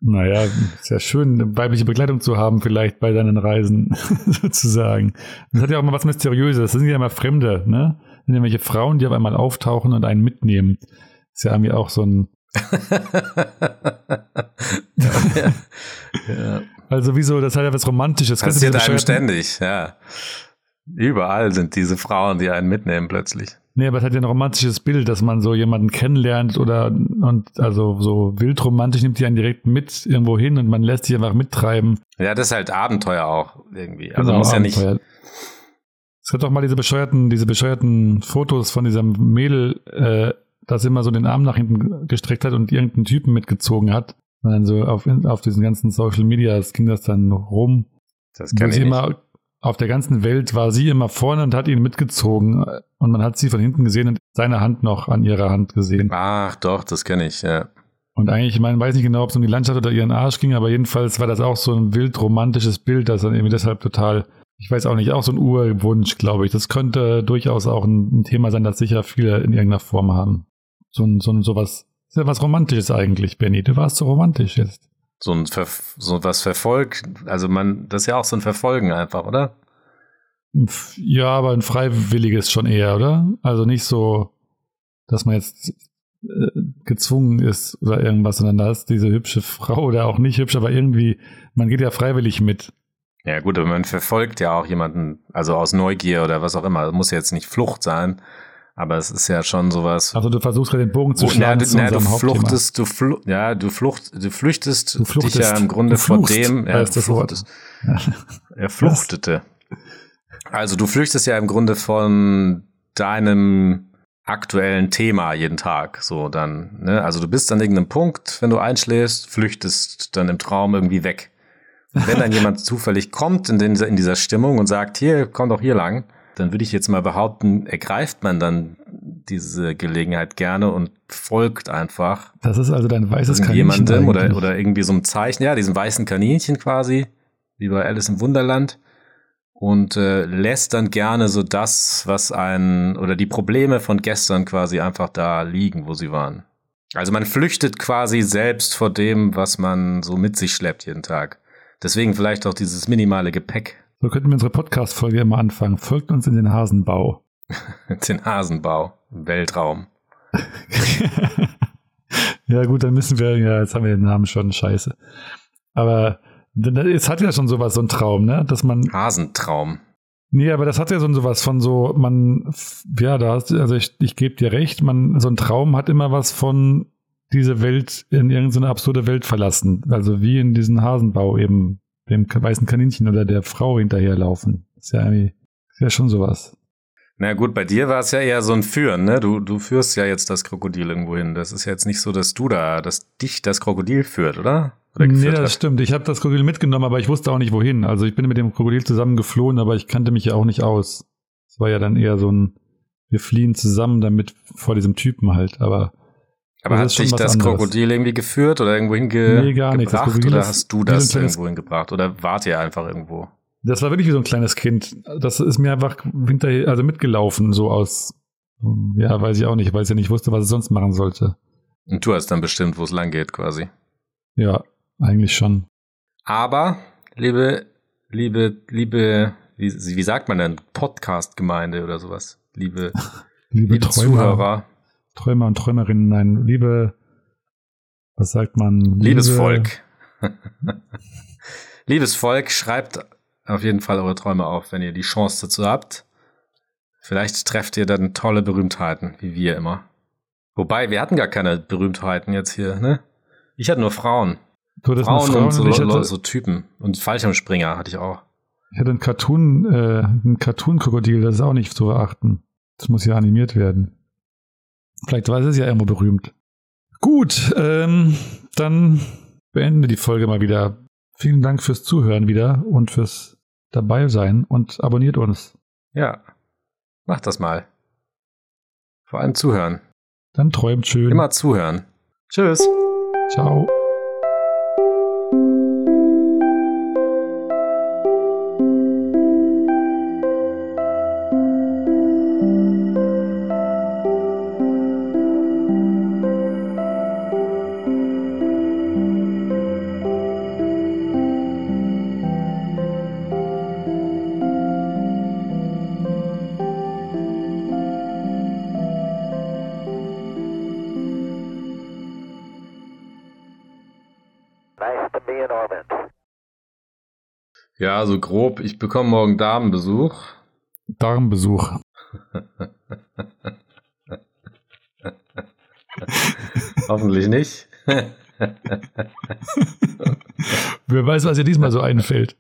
Naja, ist ja schön, weibliche Begleitung zu haben, vielleicht bei deinen Reisen, sozusagen. Das hat ja auch mal was Mysteriöses. Das sind ja immer Fremde, ne? Das sind irgendwelche Frauen, die auf einmal auftauchen und einen mitnehmen. ist ja irgendwie auch so ein. ja, ja. Also, wieso, das hat ja was Romantisches. Das passiert einem ständig, ja. Überall sind diese Frauen, die einen mitnehmen plötzlich. Nee, aber es hat ja ein romantisches Bild, dass man so jemanden kennenlernt oder und also so wildromantisch nimmt die einen direkt mit irgendwo hin und man lässt sich einfach mittreiben. Ja, das ist halt Abenteuer auch irgendwie. Also genau, muss Abenteuer. ja nicht. Es hat doch mal diese bescheuerten, diese bescheuerten Fotos von diesem Mädel, äh, das immer so den Arm nach hinten gestreckt hat und irgendeinen Typen mitgezogen hat. Und dann so auf, auf diesen ganzen Social Medias ging das dann rum. Das kann ich nicht. Auf der ganzen Welt war sie immer vorne und hat ihn mitgezogen. Und man hat sie von hinten gesehen und seine Hand noch an ihrer Hand gesehen. Ach doch, das kenne ich, ja. Und eigentlich, ich meine, weiß nicht genau, ob es um die Landschaft oder ihren Arsch ging, aber jedenfalls war das auch so ein wild romantisches Bild, das dann irgendwie deshalb total, ich weiß auch nicht, auch so ein Urwunsch, glaube ich. Das könnte durchaus auch ein, Thema sein, das sicher viele in irgendeiner Form haben. So ein, so ein, sowas, ist ja was Romantisches eigentlich, Benny. Du warst so romantisch jetzt so ein Ver so was verfolgt. Also man, das ist ja auch so ein Verfolgen einfach, oder? Ja, aber ein freiwilliges schon eher, oder? Also nicht so, dass man jetzt äh, gezwungen ist oder irgendwas, sondern da ist diese hübsche Frau oder auch nicht hübsch, aber irgendwie, man geht ja freiwillig mit. Ja, gut, aber man verfolgt ja auch jemanden, also aus Neugier oder was auch immer. muss jetzt nicht Flucht sein, aber es ist ja schon sowas. Also du versuchst gerade den Bogen zu schlagen. Ja, du, du fluchtest, du, flu ja, du, flucht, du flüchtest du dich ja im Grunde vor dem. Ja, das Wort. Er fluchtete. Also du flüchtest ja im Grunde von deinem aktuellen Thema jeden Tag. So dann, ne? Also du bist an irgendeinem Punkt, wenn du einschläfst, flüchtest dann im Traum irgendwie weg. Und wenn dann jemand zufällig kommt in, den, in dieser Stimmung und sagt, hier, komm doch hier lang, dann würde ich jetzt mal behaupten, ergreift man dann diese Gelegenheit gerne und folgt einfach. Das ist also dein weißes Kaninchen. Jemandem oder, oder irgendwie so ein Zeichen, ja, diesem weißen Kaninchen quasi, wie bei Alice im Wunderland und äh, lässt dann gerne so das, was ein oder die Probleme von gestern quasi einfach da liegen, wo sie waren. Also man flüchtet quasi selbst vor dem, was man so mit sich schleppt jeden Tag. Deswegen vielleicht auch dieses minimale Gepäck. So könnten wir unsere Podcast-Folge immer anfangen. Folgt uns in den Hasenbau. den Hasenbau Weltraum. ja gut, dann müssen wir, ja, jetzt haben wir den Namen schon, scheiße. Aber es hat ja schon sowas, so ein Traum, ne? Dass man. Hasentraum. Nee, aber das hat ja so sowas von so, man, ja, da hast also ich, ich gebe dir recht, man, so ein Traum hat immer was von diese Welt in irgendeine absurde Welt verlassen. Also wie in diesem Hasenbau eben, dem weißen Kaninchen oder der Frau hinterherlaufen. Ist ja irgendwie, ist ja schon sowas. Na gut, bei dir war es ja eher so ein Führen, ne? Du, du führst ja jetzt das Krokodil irgendwo hin. Das ist jetzt nicht so, dass du da, dass dich das Krokodil führt, oder? oder nee, das hat. stimmt. Ich habe das Krokodil mitgenommen, aber ich wusste auch nicht wohin. Also ich bin mit dem Krokodil zusammen geflohen, aber ich kannte mich ja auch nicht aus. Es war ja dann eher so ein, wir fliehen zusammen damit vor diesem Typen halt, aber. Aber hat dich das anderes. Krokodil irgendwie geführt oder irgendwo hingebracht? Nee, gar nichts. Oder hast du das irgendwo hingebracht? Oder wart ihr einfach irgendwo? Das war wirklich wie so ein kleines Kind. Das ist mir einfach hinterher, also mitgelaufen, so aus, ja, weiß ich auch nicht, weil ich ja nicht wusste, was es sonst machen sollte. Und du hast dann bestimmt, wo es lang geht, quasi. Ja, eigentlich schon. Aber, liebe, liebe, liebe, wie, wie sagt man denn, Podcast-Gemeinde oder sowas? Liebe, liebe, liebe Zuhörer. Träumer und Träumerinnen, nein, liebe, was sagt man? Liebes liebe, Volk. Liebes Volk, schreibt auf jeden Fall eure Träume auf, wenn ihr die Chance dazu habt. Vielleicht trefft ihr dann tolle Berühmtheiten, wie wir immer. Wobei, wir hatten gar keine Berühmtheiten jetzt hier, ne? Ich hatte nur Frauen. Du hattest Frauen, Frauen und so, hatte, so Typen. Und Fallschirmspringer hatte ich auch. Ich hatte einen Cartoon, äh, ein Cartoon-Krokodil, das ist auch nicht zu beachten. Das muss ja animiert werden. Vielleicht war es ja immer berühmt. Gut, ähm, dann beenden wir die Folge mal wieder. Vielen Dank fürs Zuhören wieder und fürs dabei sein und abonniert uns. Ja, macht das mal. Vor allem zuhören. Dann träumt schön. Immer zuhören. Tschüss. Ciao. Ja, so grob. Ich bekomme morgen Damenbesuch. Darmbesuch. Hoffentlich nicht. Wer weiß, was dir diesmal so einfällt.